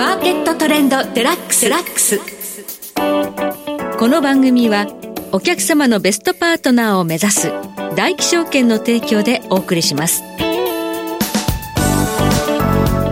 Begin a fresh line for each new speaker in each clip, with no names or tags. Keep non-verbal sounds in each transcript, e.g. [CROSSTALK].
マーケットトレンドデラックス。ラックスこの番組はお客様のベストパートナーを目指す大気証券の提供でお送りします。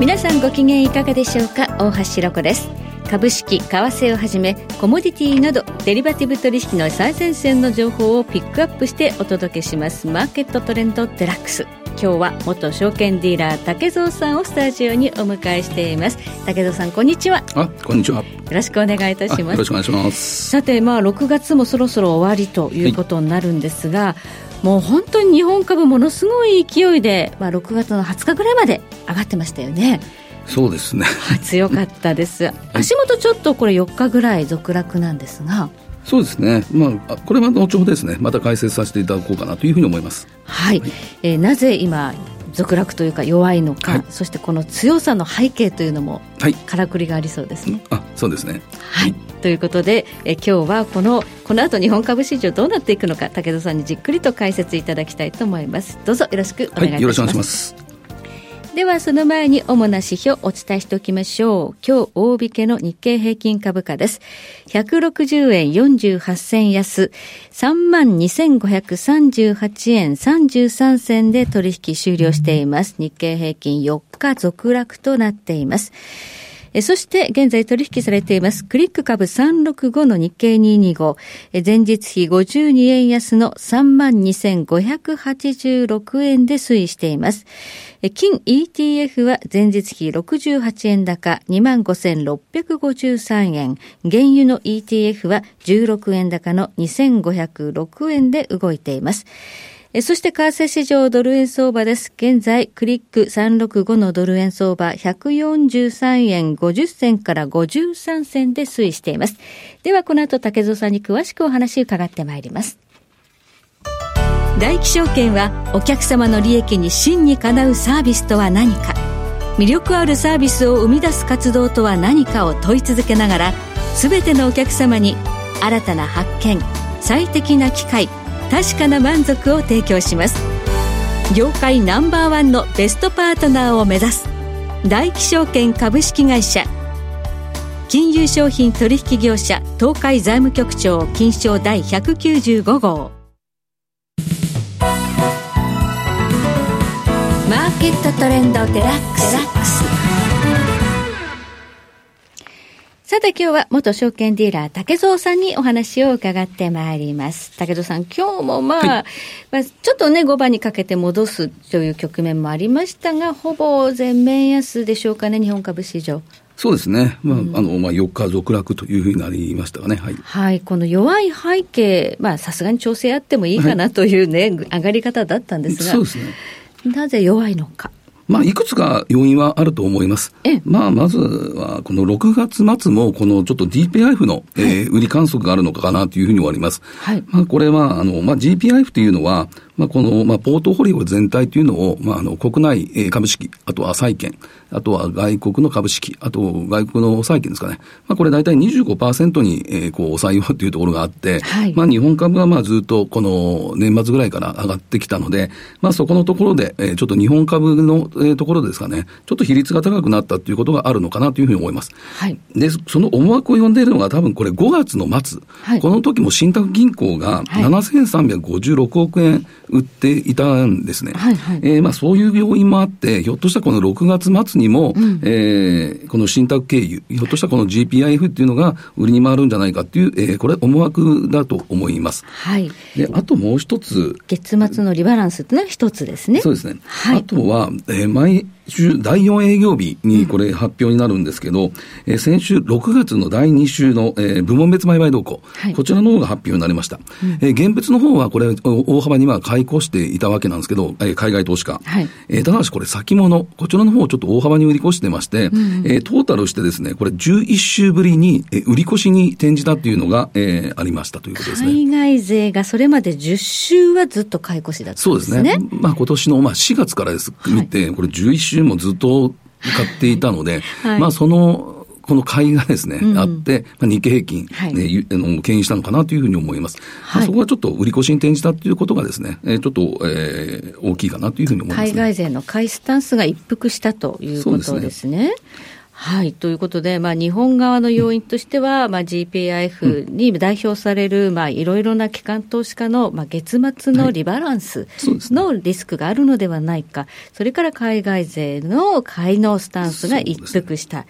皆さんご機嫌いかがでしょうか？大橋ろ子です。株式、為替をはじめコモディティなどデリバティブ取引の最前線の情報をピックアップしてお届けします。マーケットトレンドデラックス。今日は元証券ディーラー竹蔵さんをスタジオにお迎えしています。竹蔵さんこんにちは。
あこんにちは。よ
ろしくお願いいたします。よ
ろしくお願いします。
さてまあ6月もそろそろ終わりということになるんですが、はい、もう本当に日本株ものすごい勢いで、まあ、6月の20日ぐらいまで上がってましたよね。
そうですね。[LAUGHS]
強かったです。足元ちょっとこれ4日ぐらい続落なんですが
そうですね、まあ、これは後ほどですね、また解説させていただこうかなというふうに思います。
はい、はい、えー、なぜ今続落というか弱いのか、はい、そしてこの強さの背景というのも、はい、からくりがありそうですね。
あそうですね、
はい、ということでえ今日はこのこの後日本株市場どうなっていくのか武田さんにじっくりと解説いただきたいと思います。どうぞよろしくお願いいたします、はい、よろしくお願いしますではその前に主な指標をお伝えしておきましょう。今日大引けの日経平均株価です。160円48銭安、32,538円33銭で取引終了しています。日経平均4日続落となっています。そして現在取引されていますクリック株365の日経225前日比52円安の32,586円で推移しています。金 ETF は前日比68円高25,653円。原油の ETF は16円高の2506円で動いています。えそして為替市場ドル円相場です。現在、クリック365のドル円相場143円50銭から53銭で推移しています。では、この後、竹蔵さんに詳しくお話伺ってまいります。大気証券はお客様の利益に真にかなうサービスとは何か魅力あるサービスを生み出す活動とは何かを問い続けながら全てのお客様に新たな発見最適な機会確かな満足を提供します。業界ナンバーワンのベストパートナーを目指す大気証券株式会社。金融商品取引業者東海財務局長金賞第195号。マーケットトレンドデラックス。さて今日は元証券ディーラー竹蔵さんにお話を伺ってまいります。竹蔵さん、今日もまあ、はい、まあ、ちょっとね、5番にかけて戻すという局面もありましたが、ほぼ全面安でしょうかね、日本株市場。
そうですね、まあ、うん、あのまあ、4日続落というふうになりましたがね、
はい、はい、この弱い背景、さすがに調整あってもいいかなというね、はい、上がり方だったんですが、
そうですね、
なぜ弱いのか。
まあ、いくつか要因はあると思います。まあ、まずは、この6月末も、このちょっと DPIF の、えー、売り観測があるのかなというふうに思われます。はい。まあ、これは、あの、まあ、GPIF というのは、まあ、この、まあ、ポートフォリオ全体というのを、まあ、あの、国内株式、あとは債券、あとは外国の株式、あと外国の債券ですかね。まあ、これ大体25%に、えー、こう、抑えようというところがあって、はい、まあ、日本株はまあ、ずっとこの年末ぐらいから上がってきたので、まあ、そこのところで、えー、ちょっと日本株の、えー、ところですかね、ちょっと比率が高くなったということがあるのかなというふうに思います。はい。で、その思惑を呼んでいるのが多分これ5月の末、はい、この時も信託銀行が7356億円、売っていたんですね。はいはい、えー、まあ、そういう要因もあって、ひょっとしたらこの6月末にも、うん、えー、この信託経由、ひょっとしたらこの GPIF っていうのが売りに回るんじゃないかっていう、えー、これ思惑だと思います。はい。で、あともう一つ。
月末のリバランスっていうのは一つですね。
そうですね。はい。あとは、えー、毎、週、第4営業日にこれ発表になるんですけど、うん、えー、先週6月の第2週の、えー、部門別売買動向、はい、こちらの方が発表になりました。うん、えー、現物の方はこれ、大幅には買い越していたわけなんですけど、えー、海外投資家。はい、えー、ただしこれ先物、こちらの方をちょっと大幅に売り越してまして、うん、えー、トータルしてですね、これ11週ぶりに、えー、売り越しに転じたっていうのが、えー、ありましたということですね。
海外勢がそれまで10週はずっと買い越しだったんですね。そうですね。
まあ今年のまあ4月からです、見て、これ11週もずっと買っていたので、はい、まあその、この買いがですね、うん、あって、まあ、日経平均、ね、はい、あの、牽引したのかなというふうに思います。はい、まあ、そこはちょっと売り越しに転じたということがですね、えー、ちょっと、えー、大きいかなというふうに思います、
ね、海外勢の買いスタンスが一服したということですね。はい。ということで、まあ、日本側の要因としては、まあ、GPIF に代表される、まあ、いろいろな機関投資家の、まあ、月末のリバランスのリスクがあるのではないか、それから海外勢の買いのスタンスが一服した。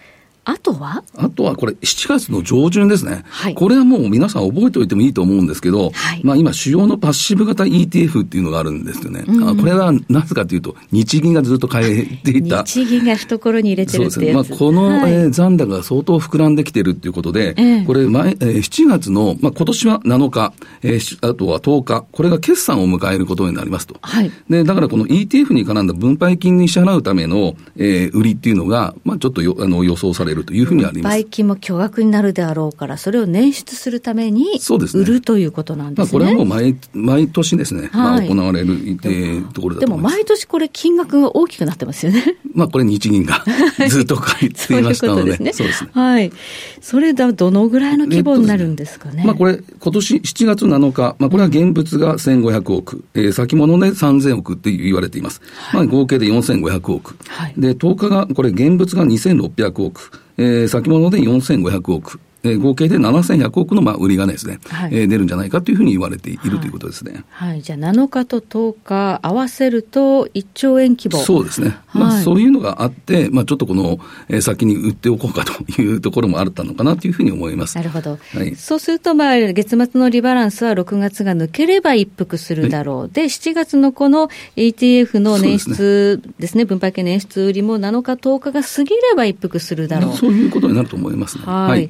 あとは？
あとはこれ、7月の上旬ですね。はい、これはもう皆さん覚えておいてもいいと思うんですけど、はい、まあ今、主要のパッシブ型 ETF っていうのがあるんですよね。うん、これはなぜかというと、[LAUGHS] 日銀がずっと変えていた。
日銀が懐に入れてるってそうですね。まあ
この、はい、えー、残高が相当膨らんできてるっていうことで、えー、これ前、えー、7月の、まあ今年は7日、えー、あとは10日、これが決算を迎えることになりますと。はい、で、だからこの ETF に絡んだ分配金に支払うための、えー、売りっていうのが、まあちょっとよあの予想されるというふうにあります。
売金も巨額になるであろうから、それを捻出するために売るということなんです
ね。まあ、これはもう毎毎年ですね、まあ、行われる、えー、ところだと
でも毎年これ、金額が大きくなってますよね。[LAUGHS]
まあこれ、日銀が [LAUGHS] ずっと書いていましたので、そうですね。
はい。それだ、どのぐらいの規模になるんですかね。
まあこれ、今年7月7日、まあこれは現物が1500億、えー、先物で3000億って言われています。はい、まあ合計で4500億。はい、で、10日が、これ現物が2600億。えー、先物で4500億。えー、合計で7100億のまあ売りがですね、はい、えー、出るんじゃないかというふうに言われている、はい、ということですね。
はい、じゃあ7日と10日合わせると1兆円規模。
そうですね。はい、まあそういうのがあって、まあちょっとこの、えー、先に売っておこうかというところもあったのかなというふうに思います。
なるほど。はい、そうするとまあ月末のリバランスは6月が抜ければ一服するだろう。はい、で、7月のこの ETF の捻出ですね、すね分配系捻出売りも7日10日が過ぎれば一服するだろう。
そういうことになると思いますね。はい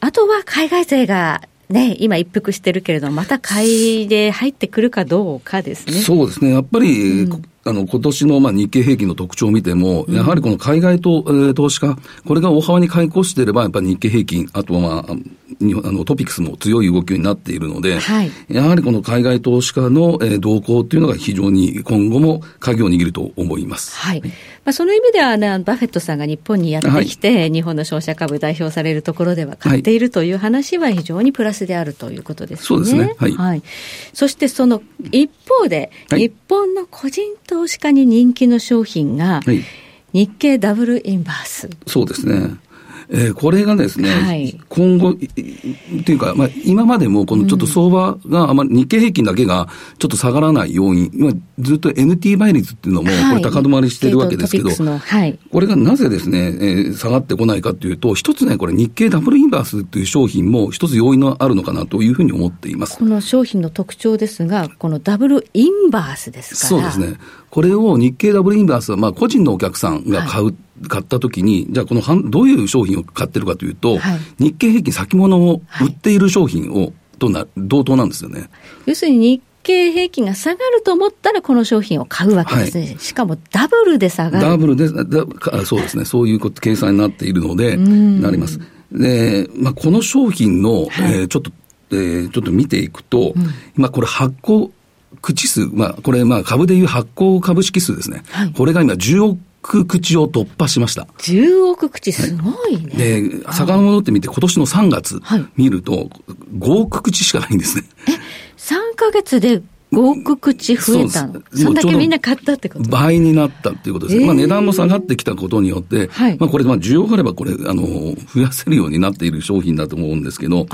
あとは海外勢がね、今一服してるけれども、また買いで入ってくるかどうかですね。
そうですね。やっぱり、うん、あの、今年のまあ日経平均の特徴を見ても、やはりこの海外と、えー、投資家、これが大幅に買い越していれば、やっぱり日経平均、あとはまあ、にあのトピックスも強い動きになっているので、はい、やはりこの海外投資家の、えー、動向っていうのが非常に今後も鍵を握ると思います。
はい。まあ、その意味では、ね、バフェットさんが日本にやってきて、はい、日本の商社株代表されるところでは買っているという話は非常にプラスであるということですね。
そうですね。はい。はい、
そしてその一方で、日本の個人投資家に人気の商品が、日経ダブルインバース。
そうですね。えー、これがですね、はい、今後、っていうか、まあ、今までもこのちょっと相場があまり日経平均だけがちょっと下がらない要因、まあ、ずっと NT 倍率っていうのも、これ高止まりしてるわけですけど、はい、これがなぜですね、えー、下がってこないかというと、一つね、これ日経ダブルインバースという商品も一つ要因があるのかなというふうに思っています。
この商品の特徴ですが、このダブルインバースです
から。そうですね。これを日経ダブルインバースは、まあ、個人のお客さんが買う、はい買ったときに、じゃあこのどういう商品を買ってるかというと、はい、日経平均先物を売っている商品を、とな同等なんですよね。
要するに日経平均が下がると思ったら、この商品を買うわけですね、はい、しかもダブルで下がる。
ダブルで、だそうですね、そういう計算になっているので、なります。で、まあ、この商品の、はい、えー、ちょっと、えー、ちょっと見ていくと、うん、今これ発行口数、まあ、これ、まあ、株でいう発行株式数ですね。はい、これが今10億億口を突破しました。
10億口、すごいね。
で、遡ってみて、今年の3月見ると、5億口しかないんですね。
え、3か月で5億口増えたの？そんだけみんな買ったってこと？
倍になったっていうことです。えー、まあ値段も下がってきたことによって、はい、まあこれ、まあ需要があればこれ、あの、増やせるようになっている商品だと思うんですけど、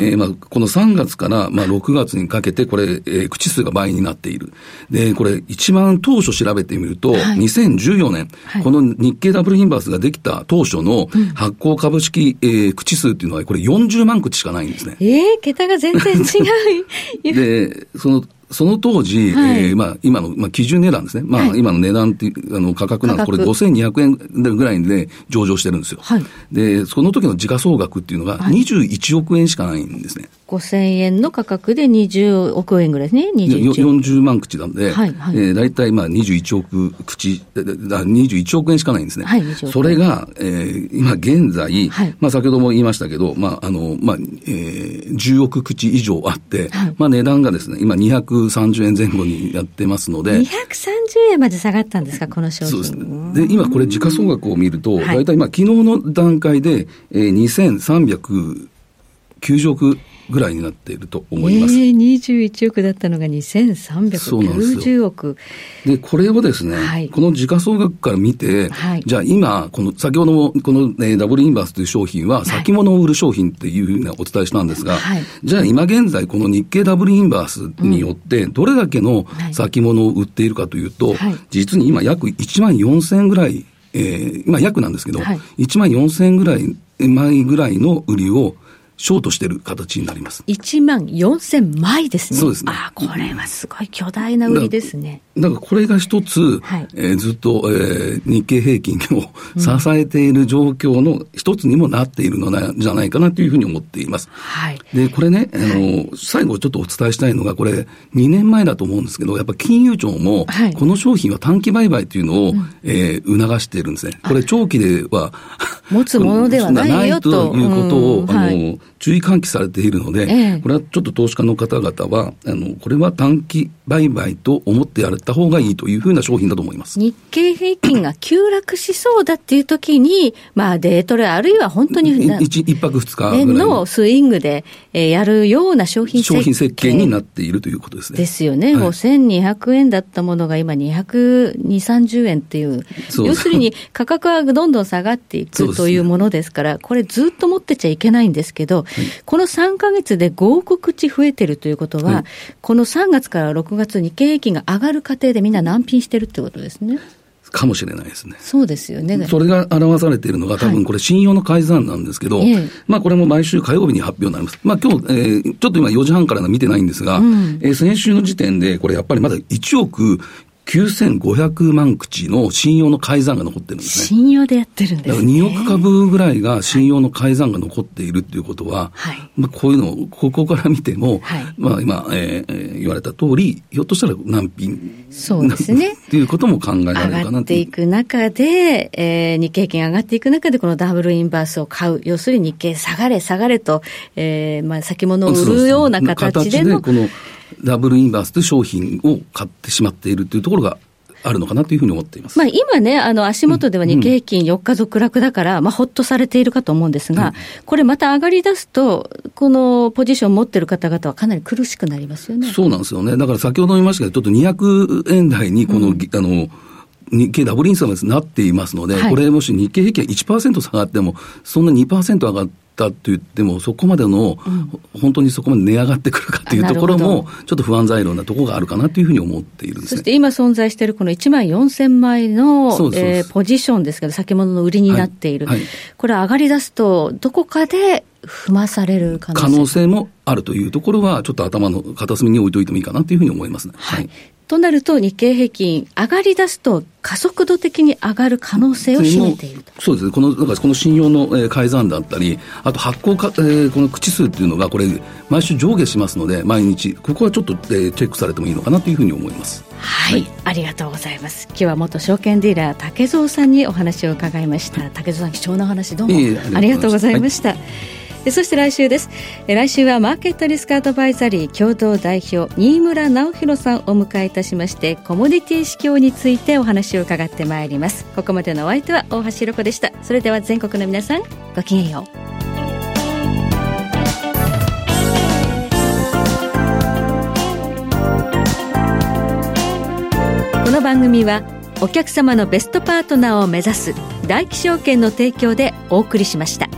えー、まあこの3月からまあ6月にかけてこれ、えー、口数が倍になっている。で、これ一番当初調べてみると、はい、2014年、はい、この日経ダブルインバースができた当初の発行株式、えー、口数っていうのはこれ40万口しかないんですね。
ええー、桁が全然違
う。[LAUGHS] で、そのその当時、はい、えー、まあ、今の、まあ、基準値段ですね。まあ、はい、今の値段っていう、あの、価格なんで、これ5200円ぐらいで上場してるんですよ。はい、で、その時の時価総額っていうのが21億円しかないんですね。
5000円の価格で20億円ぐらいですね、
40万口なんで、はいはい、えー、大体まあ21億口、21億円しかないんですね。はい、それが、えー、今現在、はい、まあ先ほども言いましたけど、まああの、まあ、えー、10億口以上あって、はい、まあ値段がですね、今230円前後にやってますので。230
円まで下がったんですか、この商品。そうです
ね。で、今これ時価総額を見ると、大体まあ昨日の段階で、えー、2390億ぐらいになっていると思います。
えー、21億だったのが2390億。
でこれをですね、はい、この時価総額から見て、はい、じゃあ今、この先ほどもこの、ね、ダブルインバースという商品は先物を売る商品っていうふうにお伝えしたんですが、はい、じゃあ今現在この日経ダブルインバースによってどれだけの先物を売っているかというと、実に今約1万4000円ぐらいえー、今約なんですけど、はい、1万4000円ぐらい、枚ぐらいの売りをショートしてる形になります。
1万4000枚ですね。
そうですね。
ああ、これはすごい巨大な売りですね。
だからこれが一つ、はい、えー、ずっと、えー、日経平均を支えている状況の一つにもなっているのじゃないかなというふうに思っています。はい、で、これね、あの、はい、最後ちょっとお伝えしたいのが、これ2年前だと思うんですけど、やっぱ金融庁も、この商品は短期売買というのを、はい、えー、促しているんですね。これ長期では、
持つものではないよと。
いうことを、うん、あの、注意喚起されているので、ええ、これはちょっと投資家の方々は、あの、これは短期売買と思ってやれた方がいいというふうな商品だと思います。
日経平均が急落しそうだっていう時に、まあ、デートレ、あるいは本当に
一一泊二日
ぐらいのスイングで、えー、やるような商品
設計。商品設計になっているということですね。
ですよね。はい、5200円だったものが今220、30円っていう。要するに [LAUGHS] 価格はどんどん下がっていくというものですから、これずっと持ってちゃいけないんですけど、はい、この3か月で5億口増えてるということは、はい、この3月から6月日経平均が上がる過程でみんな難品してるってことですね。
かもしれないですね。
そうですよね。
それが表されているのが、多分これ、信用の改ざんなんですけど、はい、まあこれも毎週火曜日に発表になります。まあ今日、えー、ちょっと今4時半から見てないんですが、うん、えー、先週の時点で、これやっぱりまだ1億9500万口の信用の改ざんが残ってるんですね。
信用でやってるんですね。2
億株ぐらいが信用の改ざんが残っているっていうことは、はい、まあこういうのを、ここから見ても、はい、まあ今、えー、言われた通り、ひょっとしたら難品。
そうですね。
っていうことも考えられるかな
上がっていく中で、えー、日経金上がっていく中で、このダブルインバースを買う。要するに日経下がれ下がれと、えー、まあ先物を売るような形での。
このダブルインバースという商品を買ってしまっているというところがあるのかなというふうに思っています。
まあ今ね、あの足元では日経平均4日続落だから、うん、まあほっとされているかと思うんですが、うん、これまた上がり出すと、このポジション持ってる方々はかなり苦しくなりますよね。
そうなんですよね。だから先ほど言いましたけど、ちょっと200円台にこの、うん、あの、日経ダブルインサーなっていますので、はい、これもし日経平均が1%下がっても、そんな2%上がって、ったと言っても、そこまでの、うん、本当にそこまで値上がってくるかというところも、ちょっと不安材料なところがあるかなというふうに思っているんです、ね、
そして今存在しているこの1万4000枚の、えー、ポジションですけど、先物の売りになっている、はい。はい、これ、上がり出すと、どこかで踏まされる可能性
可能性もあるというところは、ちょっと頭の片隅に置いといてもいいかなというふうに思いますね。
はい、となると、日経平均、上がり出すと、加速度的に上がる可能性を秘めている
そうですね、このだからこの信用の、えー、改ざんだったり、あと発行か、えー、この口数っていうのが、これ、毎週上下しますので、毎日、ここはちょっと、えー、チェックされてもいいのかなというふうに思います。
はい、はい、ありがとうございます。今日は元証券ディーラー竹蔵さんにお話を伺いました。竹蔵さん貴重なお話どうもありがとうございました。はいそして来週です。来週はマーケットリスクアドバイザリー共同代表新村直弘さんをお迎えいたしましてコモディティ指標についてお話を伺ってまいります。ここまでのお相手は大橋ろ子でした。それでは全国の皆さんごきげんよう。この番組はお客様のベストパートナーを目指す大気証券の提供でお送りしました。